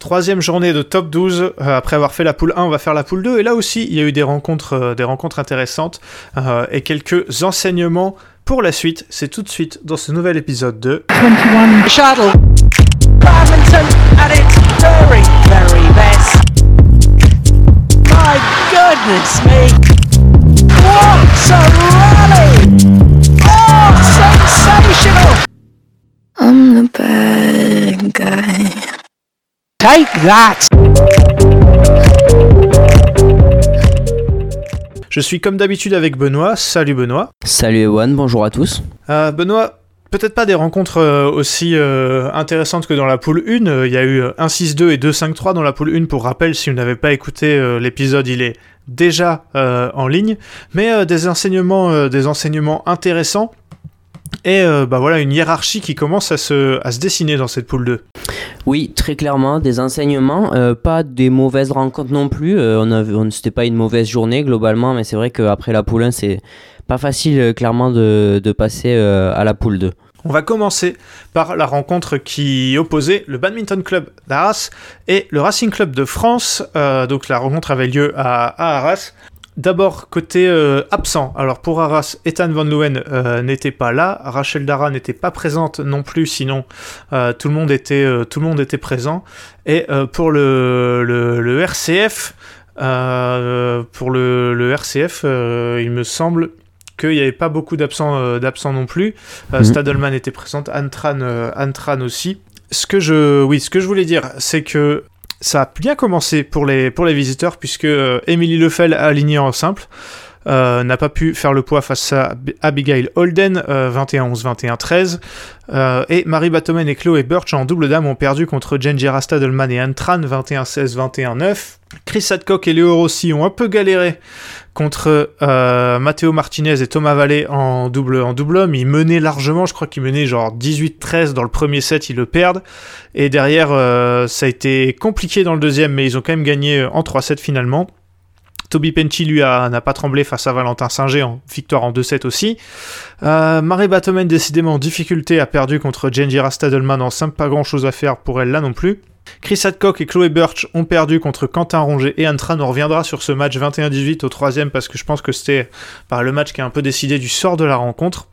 Troisième journée de top 12. Euh, après avoir fait la poule 1, on va faire la poule 2. Et là aussi, il y a eu des rencontres, euh, des rencontres intéressantes euh, et quelques enseignements pour la suite. C'est tout de suite dans ce nouvel épisode de 21 Shuttle. Badminton at its very, very best. My goodness me. What a rally! Oh, sensational! I'm the bad guy. Take that! Je suis comme d'habitude avec Benoît. Salut Benoît. Salut Ewan, bonjour à tous. Euh, Benoît, peut-être pas des rencontres euh, aussi euh, intéressantes que dans la poule 1. Euh, Il y a eu euh, 1-6-2 et 2-5-3 dans la poule 1. Pour rappel, si vous n'avez pas écouté euh, l'épisode, il est déjà euh, en ligne. Mais euh, des enseignements, euh, des enseignements intéressants. Et euh, bah voilà une hiérarchie qui commence à se, à se dessiner dans cette poule 2. Oui, très clairement, des enseignements, euh, pas des mauvaises rencontres non plus. Euh, on on, c'était pas une mauvaise journée globalement, mais c'est vrai qu'après la poule 1, c'est pas facile euh, clairement de, de passer euh, à la poule 2. On va commencer par la rencontre qui opposait le Badminton Club d'Arras et le Racing Club de France. Euh, donc la rencontre avait lieu à, à Arras. D'abord côté euh, absent. Alors pour Arras, Ethan Van Leeuwen euh, n'était pas là, Rachel Dara n'était pas présente non plus. Sinon euh, tout le monde était tout le monde était présent. Et pour le, le, le RCF, pour le, le RCF, il me semble qu'il n'y avait pas beaucoup d'absents d'absents non plus. Mhm. Stadelman était présente, Antran, Antran aussi. Ce que je, oui, ce que je voulais dire, c'est que ça a bien commencé pour les, pour les visiteurs, puisque euh, Emily Lefel, alignée en simple, euh, n'a pas pu faire le poids face à Ab- Abigail Holden, euh, 21-11, 21-13. Euh, et Marie Batomen et Chloé Birch en double dame ont perdu contre Jenjira Stadelman et Antran, 21-16, 21-9. Chris Hadcock et Léo Rossi ont un peu galéré contre euh, Matteo Martinez et Thomas Vallée en double, en double homme. Ils menaient largement, je crois qu'ils menaient genre 18-13 dans le premier set, ils le perdent. Et derrière, euh, ça a été compliqué dans le deuxième, mais ils ont quand même gagné en 3-7 finalement. Toby Penty, lui, n'a pas tremblé face à Valentin Singer, en victoire en 2-7 aussi. Euh, Marie Batomen, décidément en difficulté, a perdu contre Jenjira Stadelman en simple, pas grand chose à faire pour elle là non plus. Chris Hadcock et Chloé Birch ont perdu contre Quentin Ronget et Antran. On reviendra sur ce match 21-18 au troisième parce que je pense que c'était bah, le match qui a un peu décidé du sort de la rencontre.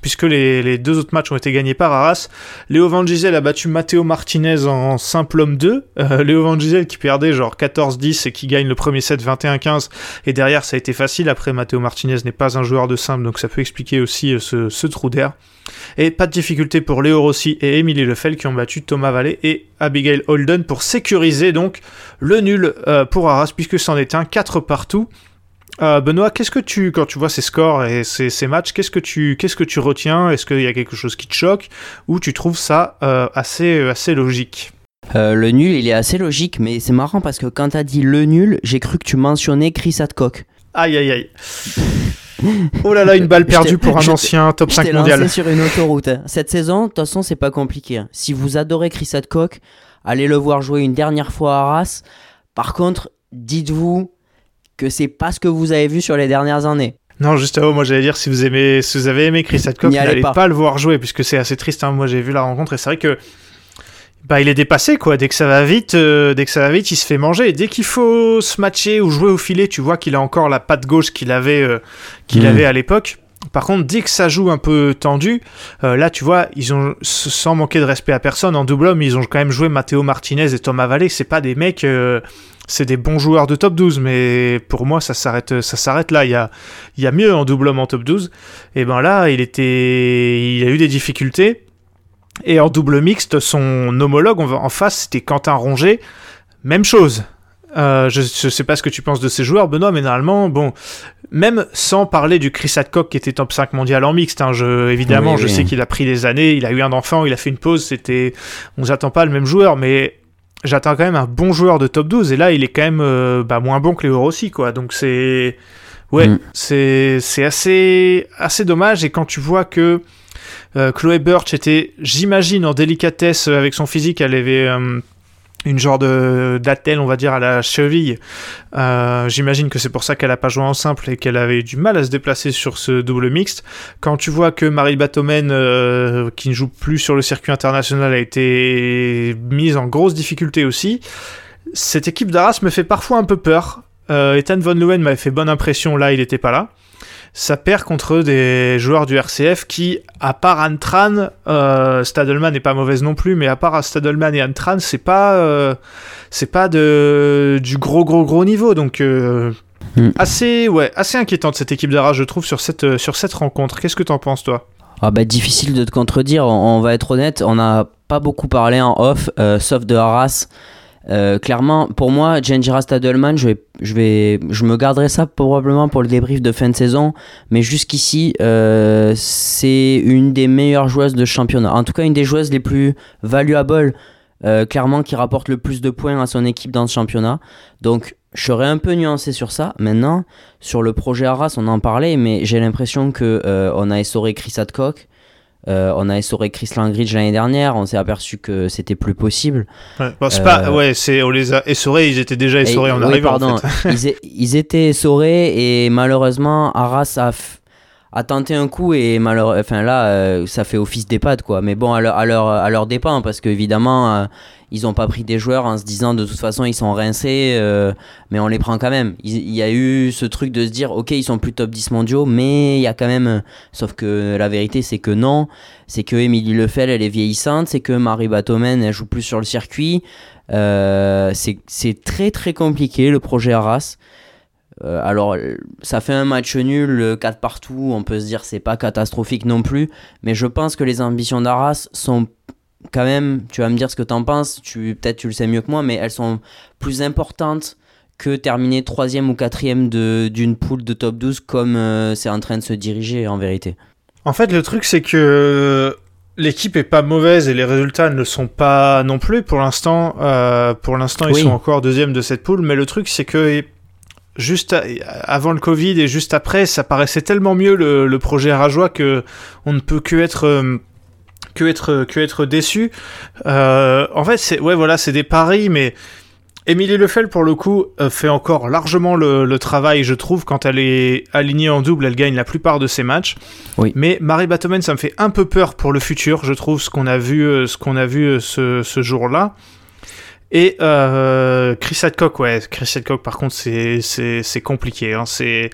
Puisque les, deux autres matchs ont été gagnés par Arras. Léo Van Gisel a battu Matteo Martinez en simple homme 2. Euh, Léo Van Gisel qui perdait genre 14-10 et qui gagne le premier set 21-15. Et derrière, ça a été facile. Après, Matteo Martinez n'est pas un joueur de simple, donc ça peut expliquer aussi euh, ce, ce trou d'air. Et pas de difficulté pour Léo Rossi et Émilie Lefel qui ont battu Thomas Vallée et Abigail Holden pour sécuriser donc le nul euh, pour Arras puisque c'en est un 4 partout. Euh, Benoît, qu'est-ce que tu, quand tu vois ces scores et ces, ces matchs, qu'est-ce que tu, qu'est-ce que tu retiens? Est-ce qu'il y a quelque chose qui te choque ou tu trouves ça euh, assez, assez logique? Euh, le nul, il est assez logique, mais c'est marrant parce que quand t'as dit le nul, j'ai cru que tu mentionnais Chris Hadcock. Aïe aïe aïe. Oh là là, une balle perdue pour un ancien top Je 5 t'ai mondial. lancé sur une autoroute. Cette saison, de toute façon, c'est pas compliqué. hein. Si vous adorez Chris Hadcock, allez le voir jouer une dernière fois à Arras. Par contre, dites-vous que c'est pas ce que vous avez vu sur les dernières années. Non, justement, moi j'allais dire si vous aimez, si vous avez aimé Chris Hadcock, n'allez pas. pas. le voir jouer puisque c'est assez triste. hein. Moi j'ai vu la rencontre et c'est vrai que bah il est dépassé quoi. Dès que ça va vite, euh, dès que ça va vite, il se fait manger. Et dès qu'il faut se matcher ou jouer au filet, tu vois qu'il a encore la patte gauche qu'il avait, euh, qu'il Mhm. avait à l'époque. Par contre, dès que ça joue un peu tendu, euh, là, tu vois, ils ont, sans manquer de respect à personne, en double homme, ils ont quand même joué Matteo Martinez et Thomas Vallée. C'est pas des mecs, euh, c'est des bons joueurs de top 12, mais pour moi, ça s'arrête, là. Il y a, mieux en double homme en top 12. Et ben là, il était, il a eu des difficultés. Et en double mixte, son homologue en face, c'était Quentin Ronget. Même chose. Euh, je, je sais pas ce que tu penses de ces joueurs, Benoît, mais normalement, bon, même sans parler du Chris Hadcock qui était top 5 mondial en mixte, hein, je, évidemment, Oui, je oui. sais qu'il a pris des années, il a eu un enfant, il a fait une pause, c'était, on s'attend pas le même joueur, mais j'attends quand même un bon joueur de top 12, et là, il est quand même euh, bah, moins bon que Léo Rossi, quoi, donc c'est, ouais, Mm. c'est, c'est assez, assez dommage, et quand tu vois que euh, Chloé Birch était, j'imagine, en délicatesse avec son physique, elle avait, euh, une genre de d'attelle, on va dire, à la cheville. Euh, J'imagine que c'est pour ça qu'elle a pas joué en simple et qu'elle avait du mal à se déplacer sur ce double mixte. Quand tu vois que Marie Batomen, euh, qui ne joue plus sur le circuit international, a été mise en grosse difficulté aussi, cette équipe d'Arras me fait parfois un peu peur. Euh, Ethan Von Leeuwen m'avait fait bonne impression, là il n'était pas là ça perd contre des joueurs du RCF qui, à part Antran, euh, Stadelman n'est pas mauvaise non plus, mais à part Stadelman et Antran, c'est pas, euh, c'est pas de, du gros gros gros niveau. Donc euh, Mm. assez, ouais, assez inquiétante cette équipe d'Arras, je trouve, sur cette, sur cette rencontre. Qu'est-ce que t'en penses, toi? Ah bah difficile de te contredire, on, on va être honnête, on n'a pas beaucoup parlé en off, euh, sauf de Arras. Euh, clairement, pour moi, Genjira Stadelman, je vais, je vais, je me garderai ça probablement pour le débrief de fin de saison, mais jusqu'ici, euh, c'est une des meilleures joueuses de championnat. En tout cas, une des joueuses les plus valuables, euh, clairement, qui rapporte le plus de points à son équipe dans ce championnat. Donc, je serais un peu nuancé sur ça. Maintenant, sur le projet Arras, on en parlait, mais j'ai l'impression que euh, on a essoré Chris Hadcock. Euh, on a essoré Chris Langridge l'année dernière, on s'est aperçu que c'était plus possible. ouais, bon, c'est pas, Euh, ouais, c'est, on les a essorés, ils étaient déjà essorés Et- en oui, arrivant. En fait. ils, étaient essorés et malheureusement Arras a, a tenté un coup et malheureux, enfin là euh, ça fait office d'EHPAD quoi. Mais bon à leur, à leur, à leur dépend parce qu'évidemment euh, ils ont pas pris des joueurs en se disant de toute façon ils sont rincés euh, mais on les prend quand même. Il, y a eu ce truc de se dire ok ils sont plus top 10 mondiaux mais il y a quand même sauf que la vérité c'est que non c'est que Émilie Lefel elle est vieillissante c'est que Marie Batomen elle joue plus sur le circuit euh, c'est c'est très très compliqué le projet Arras. Euh, alors, euh, ça fait un match nul, euh, 4 partout, on peut se dire c'est pas catastrophique non plus, mais je pense que les ambitions d'Arras sont quand même, tu vas me dire ce que t'en penses, tu, peut-être tu le sais mieux que moi, mais elles sont plus importantes que terminer troisième ou quatrième de- d'une poule de top 12 comme euh, c'est en train de se diriger en vérité. En fait, le truc, c'est que l'équipe est pas mauvaise et les résultats ne le sont pas non plus pour l'instant. Euh, pour l'instant, ils Oui. sont encore deuxième de cette poule, mais le truc, c'est que juste à- avant le Covid et juste après, ça paraissait tellement mieux le, le projet Rajoie que on ne peut que être euh, que être que être déçu. Euh, en fait, c'est ouais, voilà, c'est des paris, mais Émilie Lefel, pour le coup, euh, fait encore largement le, le travail, je trouve. Quand elle est alignée en double, elle gagne la plupart de ses matchs. Oui. Mais Marie Batomen, ça me fait un peu peur pour le futur, je trouve, ce qu'on a vu, ce qu'on a vu ce, ce jour-là. Et euh, Chris Hadcock, ouais, Chris Hadcock, par contre, c'est c'est c'est compliqué. Hein, c'est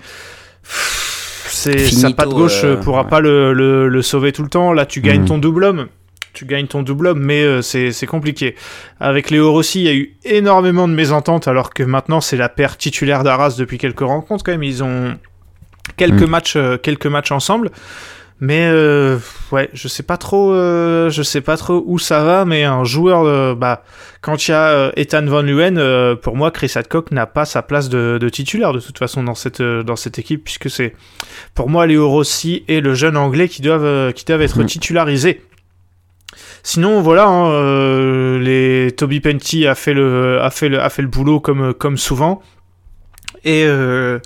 c'est sa patte gauche euh, euh, pourra ouais. pas le, le, le sauver tout le temps. Là, tu gagnes Mhm. ton double homme. Tu gagnes ton double homme, mais euh, c'est c'est compliqué. Avec Léo Rossi, il y a eu énormément de mésententes, alors que maintenant c'est la paire titulaire d'Arras depuis quelques rencontres quand même. Ils ont quelques Mm. matchs, euh, quelques matchs ensemble. Mais euh, ouais, je sais pas trop, euh, je sais pas trop où ça va. Mais un joueur, euh, bah, quand il y a euh, Ethan Van Leeuwen, euh, pour moi, Chris Hadcock n'a pas sa place de, de titulaire de toute façon dans cette dans cette équipe, puisque c'est pour moi Léo Rossi et le jeune anglais qui doivent qui doivent être Mm. titularisés. Sinon, voilà, hein, euh, les Toby Penty a fait le a fait le a fait le boulot comme comme souvent. Et, euh,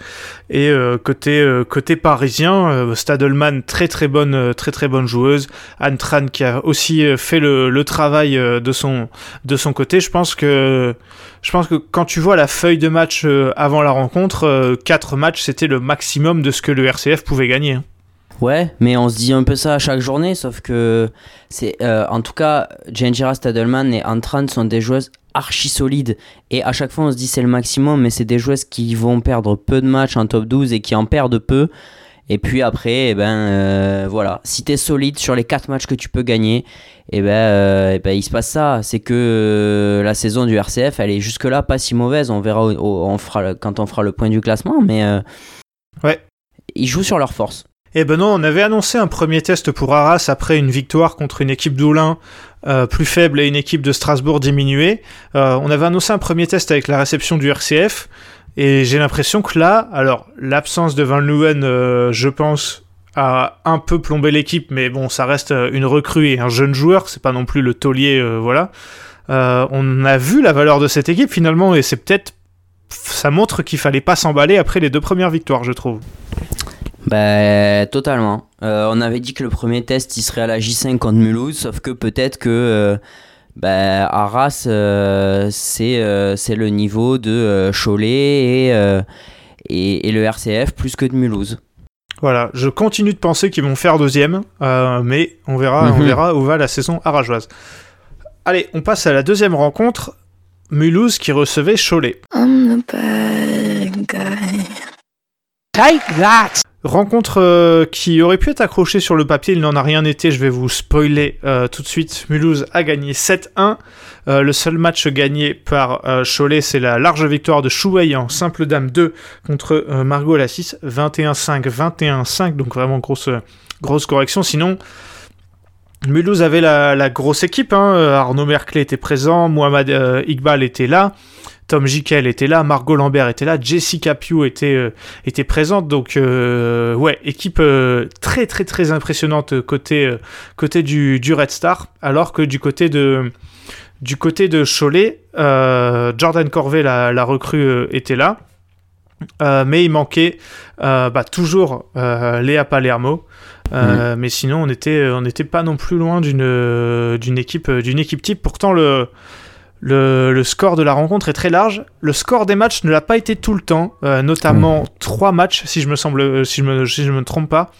euh, côté euh, côté parisien, Stadelman très très bonne joueuse, Anne Tran qui a aussi fait le, travail de son côté. Je pense que quand tu vois la feuille de match avant la rencontre, quatre matchs c'était le maximum de ce que le RCF pouvait gagner. Ouais, mais on se dit un peu ça à chaque journée, sauf que c'est euh, en tout cas Genjira Stadelman et Antran sont des joueuses archi solides et à chaque fois on se dit c'est le maximum, mais c'est des joueuses qui vont perdre peu de matchs en top 12 et qui en perdent peu. Et puis après, eh ben euh, voilà, si t'es solide sur les 4 matchs que tu peux gagner, et ben, euh, eh ben il se passe ça. C'est que euh, la saison du RCF, elle est jusque là pas si mauvaise. On verra au- au- on fera le- quand on fera le point du classement, mais euh, Ouais. ils jouent sur leur force. Eh ben non, on avait annoncé un premier test pour Arras après une victoire contre une équipe d'Oulin euh, plus faible et une équipe de Strasbourg diminuée. Euh, on avait annoncé un premier test avec la réception du RCF et j'ai l'impression que là, alors l'absence de Van Leeuwen, euh, je pense, a un peu plombé l'équipe, mais bon, ça reste une recrue et un jeune joueur, c'est pas non plus le taulier, voilà. On a vu la valeur de cette équipe finalement et c'est peut-être ça montre qu'il fallait pas s'emballer après les deux premières victoires, je trouve. Ben, totalement. Euh, on avait dit que le premier test, il serait à la J5 contre Mulhouse, sauf que peut-être que euh, ben, Arras, euh, c'est euh, c'est le niveau de euh, Cholet et, euh, et, et le RCF plus que de Mulhouse. Voilà, je continue de penser qu'ils vont faire deuxième, euh, mais on verra, on Mhm. verra où va la saison arageoise. Allez, on passe à la deuxième rencontre. Mulhouse qui recevait Cholet. I'm the bad guy. Take that! Rencontre euh, qui aurait pu être accrochée sur le papier, il n'en a rien été, je vais vous spoiler euh, tout de suite. Mulhouse a gagné 7-1. Euh, le seul match gagné par Cholet, c'est la large victoire de Chouei en simple dame 2 contre Margot Lassis, 21-5, 21-5, donc vraiment grosse, correction. Sinon, Mulhouse avait la, grosse équipe, hein. Arnaud Merclé était présent, Mohamed Iqbal était là, Tom Jikel était là, Margot Lambert était là, Jessica Pugh était, euh, était présente, donc euh, ouais, équipe euh, très très très impressionnante côté, euh, côté du, du Red Star, alors que du côté de, du côté de Cholet, Jordan Corvée, la, la recrue, était là, mais il manquait bah, toujours Léa Palermo. Euh, Mais sinon, on était, on n'était pas non plus loin d'une d'une équipe, d'une équipe type. Pourtant, le, le, le score de la rencontre est très large. Le score des matchs ne l'a pas été tout le temps, euh, notamment trois matchs, si je me semble, euh, si je me, si je me trompe pas.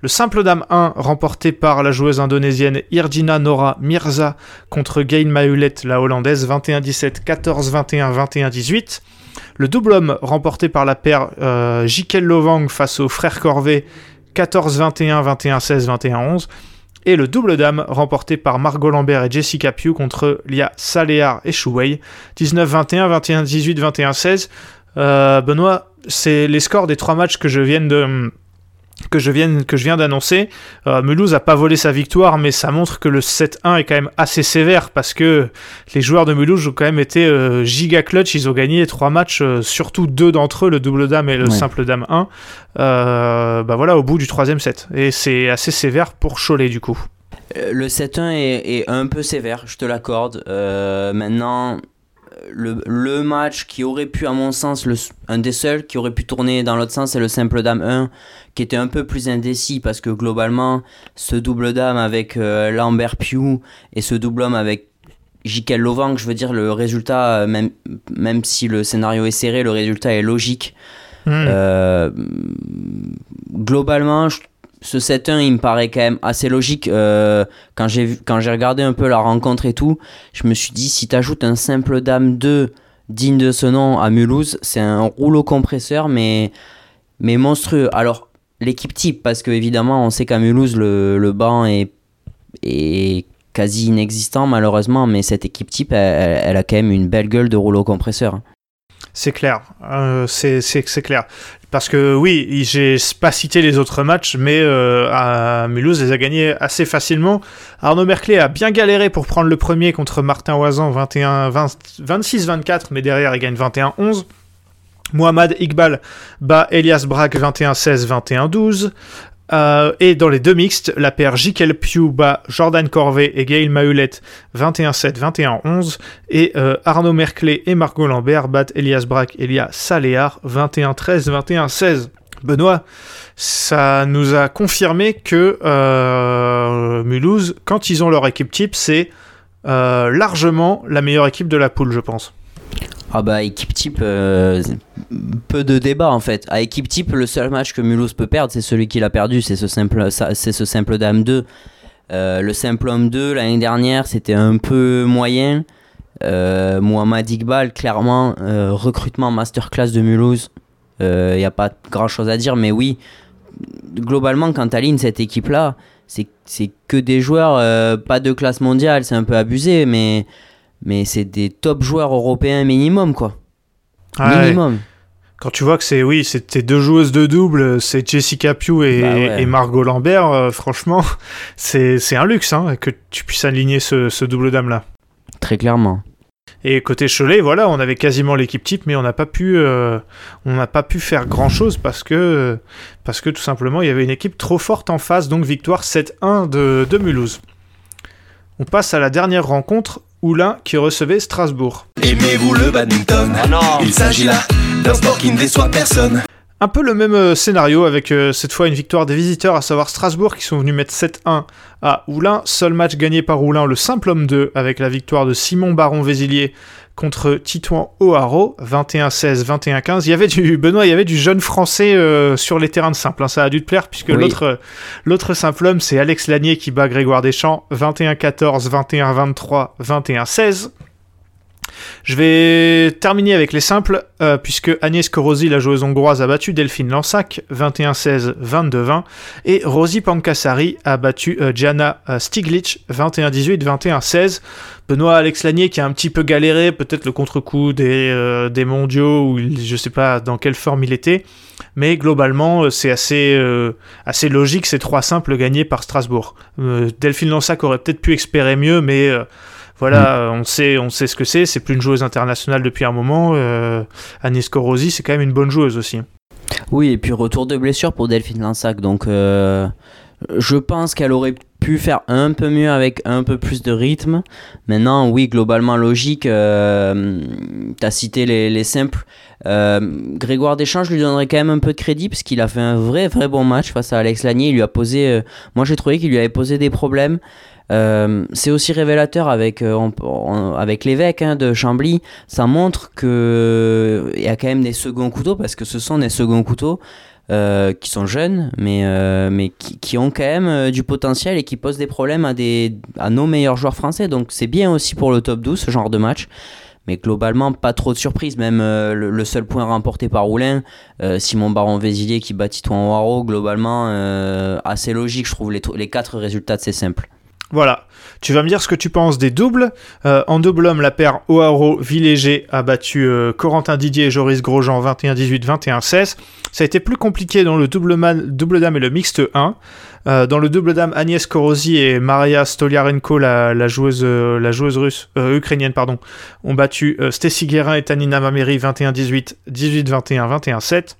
Le simple dame 1 remporté par la joueuse indonésienne Irdina Nora Mirza contre Gain Mahulet, la hollandaise, 21-17, 14-21, 21-18. Le double homme remporté par la paire euh, Jikel Lovang face aux frères Corvée, 14-21, 21-16, 21-11. Et le double dame remporté par Margot Lambert et Jessica Pugh contre Lia Saléar et Chouwei, 19-21, 21-18, 21-16. Euh, Benoît, c'est les scores des trois matchs que je viens de que je viens, que je viens d'annoncer. Euh, Mulhouse a pas volé sa victoire, mais ça montre que le 7-1 est quand même assez sévère parce que les joueurs de Mulhouse ont quand même été euh, giga clutch. Ils ont gagné trois matchs, euh, surtout deux d'entre eux, le double dame et le Ouais. simple dame 1. Euh, bah voilà, au bout du troisième set. Et c'est assez sévère pour Cholet du coup. Euh, Le 7-1 est, est un peu sévère, je te l'accorde. Euh, maintenant, le, le match qui aurait pu, à mon sens, le, un des seuls qui aurait pu tourner dans l'autre sens, c'est le simple dame 1, qui était un peu plus indécis parce que globalement, ce double dame avec euh, Lambert Pugh et ce double homme avec Jikel Lovang, je veux dire, le résultat, euh, même, même si le scénario est serré, le résultat est logique. Hmm. Euh, globalement, je- ce 7-1, il me paraît quand même assez logique. Euh, quand j'ai regardé un peu la rencontre et tout, je me suis dit, si tu ajoutes un simple dame 2 digne de ce nom à Mulhouse, c'est un rouleau compresseur, mais, monstrueux. Alors, l'équipe type, parce que évidemment, on sait qu'à Mulhouse, le, banc est, quasi inexistant, malheureusement, mais cette équipe type, elle, a quand même une belle gueule de rouleau compresseur. C'est clair, euh, c'est clair. Parce que oui, j'ai pas cité les autres matchs, mais euh, à Mulhouse les a gagnés assez facilement. Arnaud Merclé a bien galéré pour prendre le premier contre Martin Oisan 21, 20 26-24, mais derrière il gagne 21-11. Mohamed Iqbal bat Elias Braque 21-16, 21-12. Euh, et dans les deux mixtes, la paire Jikel Pugh bat Jordan Corvée et Gail Mahulet 21-7, 21-11. Et euh, Arnaud Merclé et Margot Lambert battent Elias Braque et Elia Saléar 21-13, 21-16. Benoît, ça nous a confirmé que euh, Mulhouse, quand ils ont leur équipe type, c'est largement la meilleure équipe de la poule, je pense. Ah bah équipe type, euh, peu de débat en fait. À équipe type, le seul match que Mulhouse peut perdre, c'est celui qu'il a perdu, c'est ce simple, c'est ce simple dame 2. Euh, le simple homme 2 l'année dernière, c'était un peu moyen. Euh, Mohamed Iqbal, clairement, recrutement masterclass de Mulhouse. Il n'y a pas grand chose à dire, mais oui, globalement, quand tu cette équipe-là, c'est que des joueurs, pas de classe mondiale, c'est un peu abusé, mais, mais c'est des top joueurs européens minimum, quoi. Ouais. Minimum. Quand tu vois que c'est oui, c'était deux joueuses de double, c'est Jessica Pugh et, Bah ouais. et Margot Lambert, euh, franchement, c'est c'est un luxe hein, que tu puisses aligner ce, ce double dame là. Très clairement. Et côté Cholet, voilà, on avait quasiment l'équipe type, mais on n'a pas pu, euh, on n'a pas pu faire grand chose parce que, parce que tout simplement, il y avait une équipe trop forte en face, donc victoire 7-1 de, de Mulhouse. On passe à la dernière rencontre, Oulin qui recevait Strasbourg. Aimez-vous le badminton? Il s'agit là d'un sport qui ne déçoit personne. Un peu le même euh, scénario avec euh, cette fois une victoire des visiteurs, à savoir Strasbourg, qui sont venus mettre 7-1 à Oulin. Seul match gagné par Oulin, le simple homme 2, avec la victoire de Simon Baron-Vézilier contre Titouan O'Haro, 21-16, 21-15. Il y avait du Benoît, il y avait du jeune français euh, sur les terrains de simple. hein. Ça a dû te plaire puisque Oui. l'autre l'autre simple homme, c'est Alex Lanier qui bat Grégoire Deschamps, 21-14, 21-23, 21-16. Je vais terminer avec les simples, euh, puisque Agnès Korosi, la joueuse hongroise, a battu Delphine Lansac, 21-16, 22-20, et Rosie Pankasari a battu euh, Jana euh, Stiglitz, 21-18, 21-16. Benoît Alex Lanier qui a un petit peu galéré, peut-être le contre-coup des, euh, des mondiaux, il- je sais pas dans quelle forme il était, mais globalement, c'est assez, assez logique, ces trois simples gagnés par Strasbourg. Delphine Lansac aurait peut-être pu espérer mieux, mais voilà, euh, on, sait, on sait ce que c'est, c'est plus une joueuse internationale depuis un moment. Euh, Agnès Korosi, c'est quand même une bonne joueuse aussi. Oui, et puis retour de blessure pour Delphine Lansac. Donc, euh, je pense qu'elle aurait pu faire un peu mieux avec un peu plus de rythme. Maintenant, oui, globalement logique. Euh, tu as cité les, les simples. Euh, Grégoire Deschamps, je lui donnerais quand même un peu de crédit parce qu'il a fait un vrai, vrai bon match face à Alex Lanier. Il lui a posé. euh, moi, j'ai trouvé qu'il lui avait posé des problèmes. Euh, c'est aussi révélateur avec, euh, avec l'évêque hein, de Chambly. Ça montre que il y a quand même des seconds couteaux parce que ce sont des seconds couteaux euh, qui sont jeunes, mais, euh, mais qui, ont quand même euh, du potentiel et qui posent des problèmes à, des, à nos meilleurs joueurs français. Donc c'est bien aussi pour le top 12 ce genre de match. Mais globalement, pas trop de surprises. Même euh, le, seul point remporté par Roulin, euh, Simon Baron-Vézilier qui bat Titouan Waro, globalement, euh, assez logique, je trouve, les, les quatre résultats de ces simples. Voilà. Tu vas me dire ce que tu penses des doubles. Euh, en double homme, la paire O'Haro Villéger a battu euh, Corentin Didier et Joris Grosjean 21-18, 21-16. Ça a été plus compliqué dans le double, dame et le mixte 1. Euh, dans le double dame, Agnès Korosi et Maria Stoliarenko, la, joueuse, la joueuse russe, ukrainienne, pardon, ont battu Stacy Guérin et Tanina Mameri 21-18, 18-21, 21-7.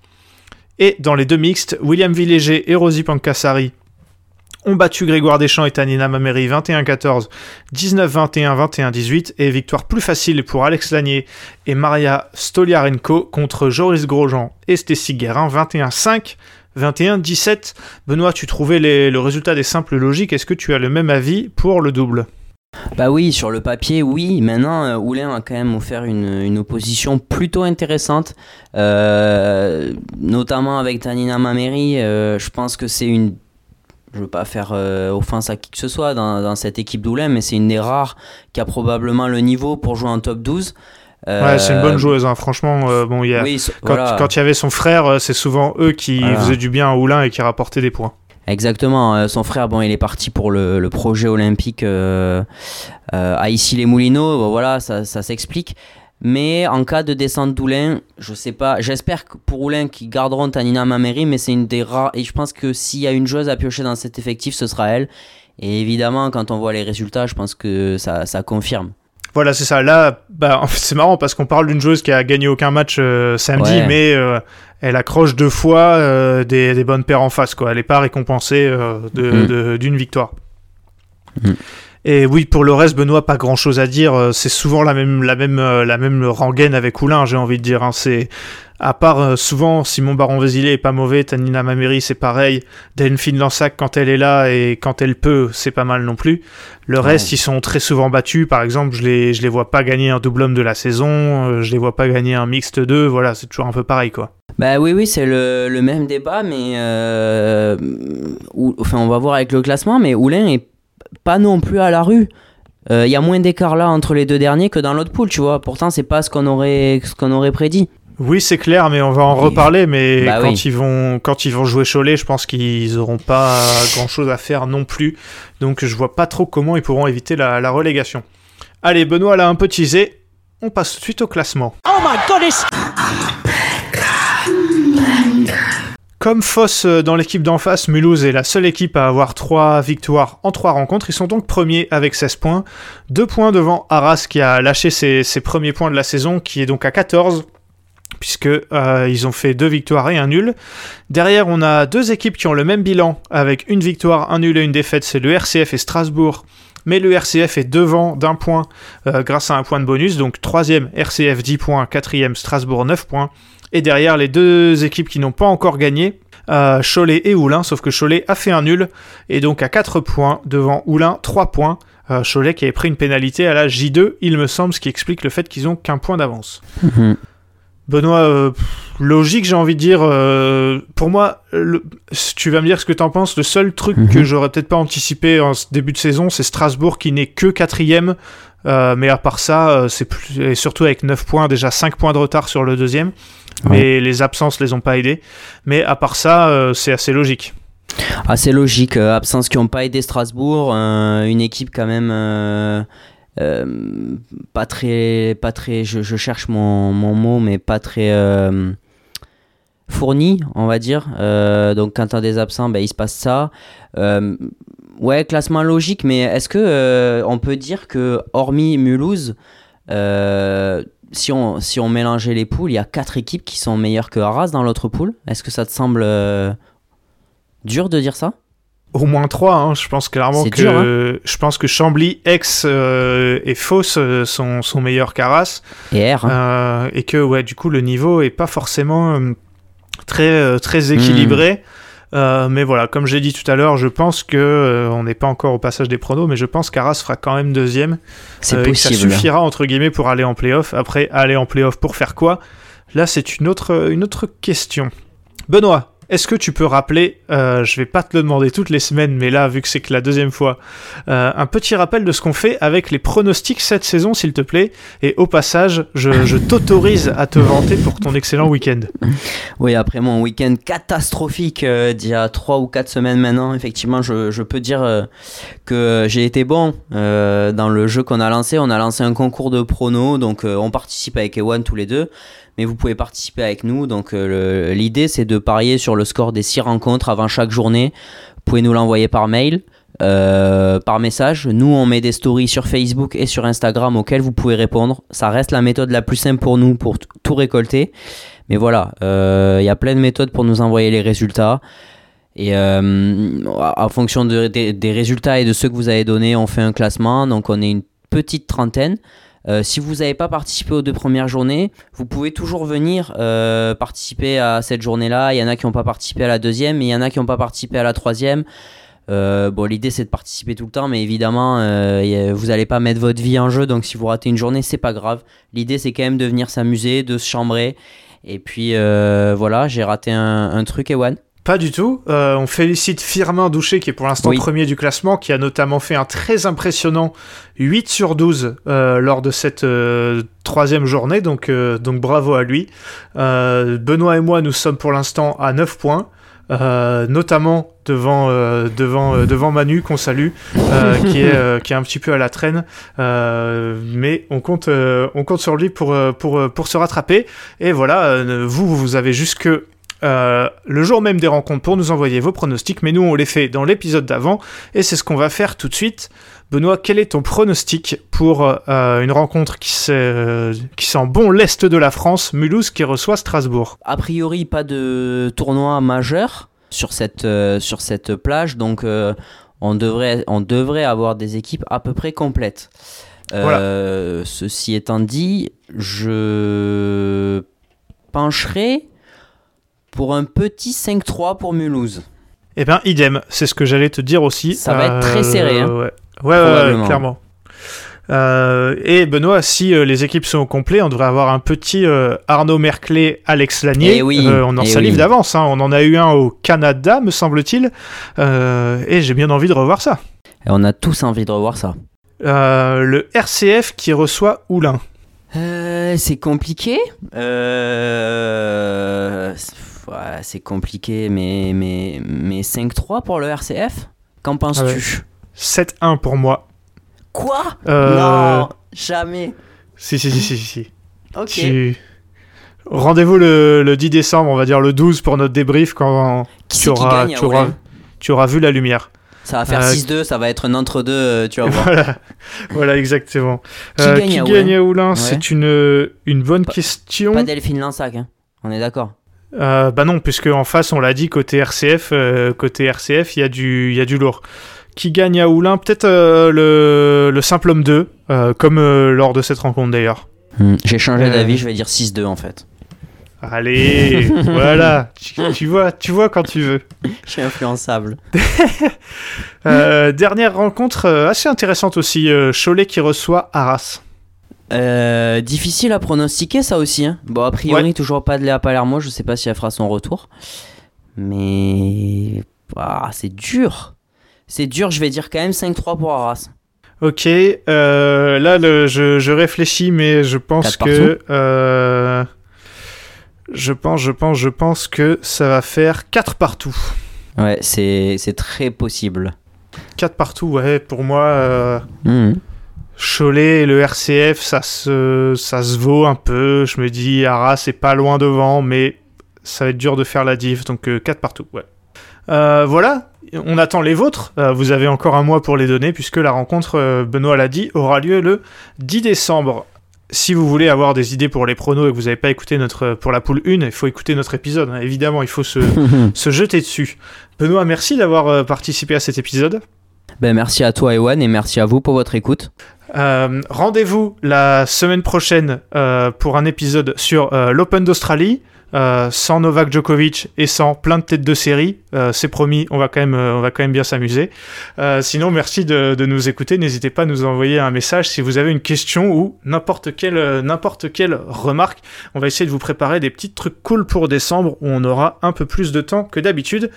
Et dans les deux mixtes, William Villéger et Rosie Pankasari ont battu Grégoire Deschamps et Tanina Mameri 21-14, 19-21, 21-18 et victoire plus facile pour Alex Lanier et Maria Stoliarenko contre Joris Grosjean et Stacy Guérin 21-5, 21-17. Benoît, tu trouvais le résultat des simples logiques, est-ce que tu as le même avis pour le double? Bah oui, sur le papier, oui. Maintenant, euh, Oulin a quand même offert une, une opposition plutôt intéressante, euh, notamment avec Tanina Mameri. euh, je pense que c'est une. Je veux pas faire euh, offense à qui que ce soit dans, dans cette équipe d'Oulin, mais c'est une des rares qui a probablement le niveau pour jouer en top 12. Euh, Ouais, c'est une bonne joueuse, hein. franchement. euh, bon, y a- Oui, so- quand, voilà. quand il y avait son frère, euh, c'est souvent eux qui Voilà. faisaient du bien à Oulin et qui rapportaient des points. Exactement. euh, son frère, bon, il est parti pour le, le projet olympique euh, euh, à Issy-les-Moulineaux. Bon, voilà, ça, ça s'explique. Mais en cas de descente d'Oulin, je sais pas. J'espère que pour Oulin qu'ils garderont Tanina Mameri, mais c'est une des rares. Et je pense que s'il y a une joueuse à piocher dans cet effectif, ce sera elle. Et évidemment, quand on voit les résultats, je pense que ça, ça confirme. Voilà, c'est ça. Là, bah, c'est marrant parce qu'on parle d'une joueuse qui a gagné aucun match euh, samedi, Ouais. mais euh, elle accroche deux fois euh, des, des bonnes paires en face. Quoi. Elle n'est pas récompensée Mm. d'une victoire. Mm. Et oui, pour le reste, Benoît, pas grand chose à dire. Euh, C'est souvent la même, la même, euh, la même rengaine avec Oulin, j'ai envie de dire. hein. C'est à part euh, souvent Simon Baron Vézilé est pas mauvais, Tanina Mameri c'est pareil, Delphine Lansac quand elle est là et quand elle peut, c'est pas mal non plus. Le reste, ils sont très souvent battus. Par exemple, je les, je les vois pas gagner un double homme de la saison, je les vois pas gagner un mixte 2. Voilà, c'est toujours un peu pareil quoi. Bah oui, oui, c'est le, le même débat, mais euh, ou- enfin, on va voir avec le classement, mais Oulin est pas non plus à la rue. Il y a moins d'écart là entre les deux derniers que dans l'autre poule, tu vois. Pourtant, c'est pas ce qu'on aurait, ce qu'on aurait prédit. Oui, c'est clair, mais on va en Oui. reparler. Mais Bah quand, oui. ils vont, quand ils vont jouer Cholet, je pense qu'ils auront pas grand chose à faire non plus. Donc je vois pas trop comment ils pourront éviter la, la relégation. Allez, Benoît l'a un peu teasé. On passe tout de suite au classement. Oh my goodness! Comme Foss euh, dans l'équipe d'en face, Mulhouse est la seule équipe à avoir 3 victoires en 3 rencontres. Ils sont donc premiers avec 16 points. 2 points devant Arras qui a lâché ses, premiers points de la saison, qui est donc à 14 puisque euh, ont fait deux victoires et un nul. Derrière, on a deux équipes qui ont le même bilan avec une victoire, un nul et une défaite. C'est le RCF et Strasbourg mais le RCF est devant d'un point euh, grâce à un point de bonus, donc troisième RCF 10 points, quatrième Strasbourg 9 points, et derrière les deux équipes qui n'ont pas encore gagné, euh, Cholet et Oulin, sauf que Cholet a fait un nul, et donc à 4 points devant Oulin 3 points. Euh, Cholet qui avait pris une pénalité à la J2, il me semble, ce qui explique le fait qu'ils ont qu'un point d'avance. Mhm. Benoît, euh, logique, j'ai envie de dire. euh, pour moi, le- tu vas me dire ce que t'en penses. Le seul truc Mhm. que j'aurais peut-être pas anticipé en ce début de saison, c'est Strasbourg qui n'est que quatrième. Euh, mais à part ça, c'est plus et surtout avec 9 points, déjà 5 points de retard sur le deuxième. Mais les absences les ont pas aidés. Mais à part ça, euh, c'est assez logique. Assez logique, euh, absences qui n'ont pas aidé Strasbourg, euh, une équipe quand même euh, pas très, pas très, je, je cherche mon, mon mot, mais pas très fournie, on va dire. Donc quand tu as des absents, ben, il se passe ça. Ouais, classement logique, mais est-ce que on peut dire que hormis Mulhouse, euh, si on, si on mélangeait les poules, il y a quatre équipes qui sont meilleures que Arras dans l'autre poule Est-ce que ça te semble euh, dur de dire ça? Au moins 3, je pense clairement C'est que dur, hein. je pense que Chambly, Aix euh, et Fos euh, sont, sont meilleurs qu'Arras. Et R, hein. Euh, et que ouais du coup le niveau est pas forcément euh, très très équilibré Euh, mais voilà comme j'ai dit tout à l'heure je pense que euh, on n'est pas encore au passage des pronos mais je pense qu'Arras fera quand même deuxième. C'est euh, et que ça possible. suffira entre guillemets pour aller en playoff. Après aller en playoff pour faire quoi? Là c'est une autre une autre question. Benoît est-ce que tu peux rappeler, euh, je vais pas te le demander toutes les semaines, mais là, vu que c'est que la deuxième fois, euh, un petit rappel de ce qu'on fait avec les pronostics cette saison, s'il te plaît. Et au passage, je, je t'autorise à te vanter pour ton excellent week-end. Oui, après mon week-end catastrophique euh, d'il y a 3 ou 4 semaines maintenant, effectivement, je, je peux dire euh, que j'ai été bon euh, dans le jeu qu'on a lancé. On a lancé un concours de pronos, donc on participe avec Ewan tous les deux. Mais vous pouvez participer avec nous. Donc euh, l'idée, c'est de parier sur le score des 6 rencontres avant chaque journée. Vous pouvez nous l'envoyer par mail. euh, par message. Nous, on met des stories sur Facebook et sur Instagram auxquelles vous pouvez répondre. Ça reste la méthode la plus simple pour nous pour tout récolter. Mais voilà, euh, il y a plein de méthodes pour nous envoyer les résultats. Et en fonction de- des- des résultats et de ceux que vous avez donnés, on fait un classement. Donc on est une petite trentaine. Euh, si vous n'avez pas participé aux deux premières journées, vous pouvez toujours venir euh, participer à cette journée-là. Il y en a qui n'ont pas participé à la deuxième, mais il y en a qui n'ont pas participé à la troisième. Euh, bon, l'idée c'est de participer tout le temps, mais évidemment, euh, vous n'allez pas mettre votre vie en jeu. Donc si vous ratez une journée, c'est pas grave. L'idée c'est quand même de venir s'amuser, de se chambrer. Et puis voilà, j'ai raté un, un truc, Ewan. Pas du tout. Euh, on félicite Firmin Douché, qui est pour l'instant Oui. premier du classement, qui a notamment fait un très impressionnant 8 sur 12 euh, lors de cette euh, troisième journée. Donc, euh, donc bravo à lui. Euh, Benoît et moi, nous sommes pour l'instant à 9 points. euh, notamment devant, euh, devant, euh, devant Manu, qu'on salue, euh, qui, est, euh, qui est un petit peu à la traîne. Euh, mais on compte, euh, on compte sur lui pour, pour, pour se rattraper. Et voilà, euh, vous, vous avez jusque euh, le jour même des rencontres pour nous envoyer vos pronostics, mais nous on les fait dans l'épisode d'avant, et c'est ce qu'on va faire tout de suite. Benoît, quel est ton pronostic pour euh, une rencontre qui, sent bon l'Est de la France, Mulhouse qui reçoit Strasbourg? A priori, pas de tournoi majeur sur cette, euh, sur cette plage, donc on, devrait, on devrait avoir des équipes à peu près complètes. Ceci étant dit, je pencherai pour un petit 5-3 pour Mulhouse. Eh bien, idem, c'est ce que j'allais te dire aussi. Euh, Ça va être très serré, hein. Ouais, ouais, clairement. Euh, et Benoît, si euh, les équipes sont au complet, on devrait avoir un petit euh, Arnaud Merclé, Alex Lanier. Eh oui, Euh, on en eh salive oui. d'avance. hein. On en a eu un au Canada, me semble-t-il. Euh, et j'ai bien envie de revoir ça. Et on a tous envie de revoir ça. Euh, le RCF qui reçoit Oulin. Euh, c'est compliqué. Euh, ouais, c'est compliqué, mais, mais, mais 5-3 pour le RCF Qu'en penses-tu? Ah ouais. 7-1 pour moi. Quoi? Euh, Non, jamais. Si, si, si, si, si. Ok. Tu- Rendez-vous le, le 10 décembre, on va dire le 12 pour notre débrief quand Qui tu auras, gagne tu, auras, tu auras vu la lumière. Ça va faire Euh, 6-2, ça va être un entre-deux, euh, tu vas voir. voilà, voilà, exactement. Qui Euh, gagne qui à gagne Oulin à Oulin Ouais. C'est une, une bonne Pas- question. Pas Delphine Lansac, hein. on est d'accord. Euh, bah non, puisque en face, on l'a dit, côté RCF, euh, côté RCF, il y, a du- il y a du lourd. qui gagne à Oulin Peut-être euh, le, le simple homme 2, euh, comme euh, lors de cette rencontre d'ailleurs. Hmm, J'ai changé Euh. d'avis, je vais dire 6-2 en fait. Allez, voilà, tu, tu vois, tu vois quand tu veux. Je suis influençable. Euh, dernière rencontre assez intéressante aussi, Cholet qui reçoit Arras. Euh, difficile à pronostiquer ça aussi. Hein. Bon, a priori, toujours pas de Léa Palermo. Je sais pas si elle fera son retour. Mais. Ah, c'est dur. C'est dur, je vais dire quand même 5-3 pour Arras. Ok, euh, là le, je, je réfléchis, mais je pense que euh, je pense, je pense, je pense que ça va faire 4 partout. Ouais, c'est très possible. 4 partout, ouais, pour moi, Mhm. Cholet et le RCF, ça se, ça se vaut un peu. Je me dis, Arras c'est pas loin devant, mais ça va être dur de faire la diff, donc 4 partout, ouais. Euh, voilà, on attend les vôtres. Euh, vous avez encore un mois pour les donner, puisque la rencontre, euh, Benoît l'a dit, aura lieu le 10 décembre. Si vous voulez avoir des idées pour les pronos et que vous n'avez pas écouté notre pour la poule 1, il faut écouter notre épisode. hein. Évidemment, il faut se, se jeter dessus. Benoît, merci d'avoir euh, participé à cet épisode. ben, merci à toi, Ewan, et merci à vous pour votre écoute. Euh, Rendez-vous la semaine prochaine euh, pour un épisode sur euh, l'Open d'Australie, sans Novak Djokovic et sans plein de têtes de série. C'est promis, on va quand même, bien s'amuser. Sinon, merci de, nous écouter. N'hésitez pas à nous envoyer un message si vous avez une question ou n'importe quelle, n'importe quelle remarque. On va essayer de vous préparer des petits trucs cool pour décembre où on aura un peu plus de temps que d'habitude.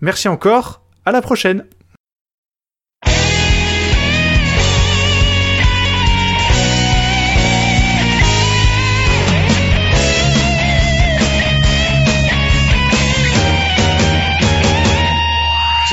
Merci encore. À la prochaine.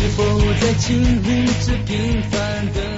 是否在经历着平凡的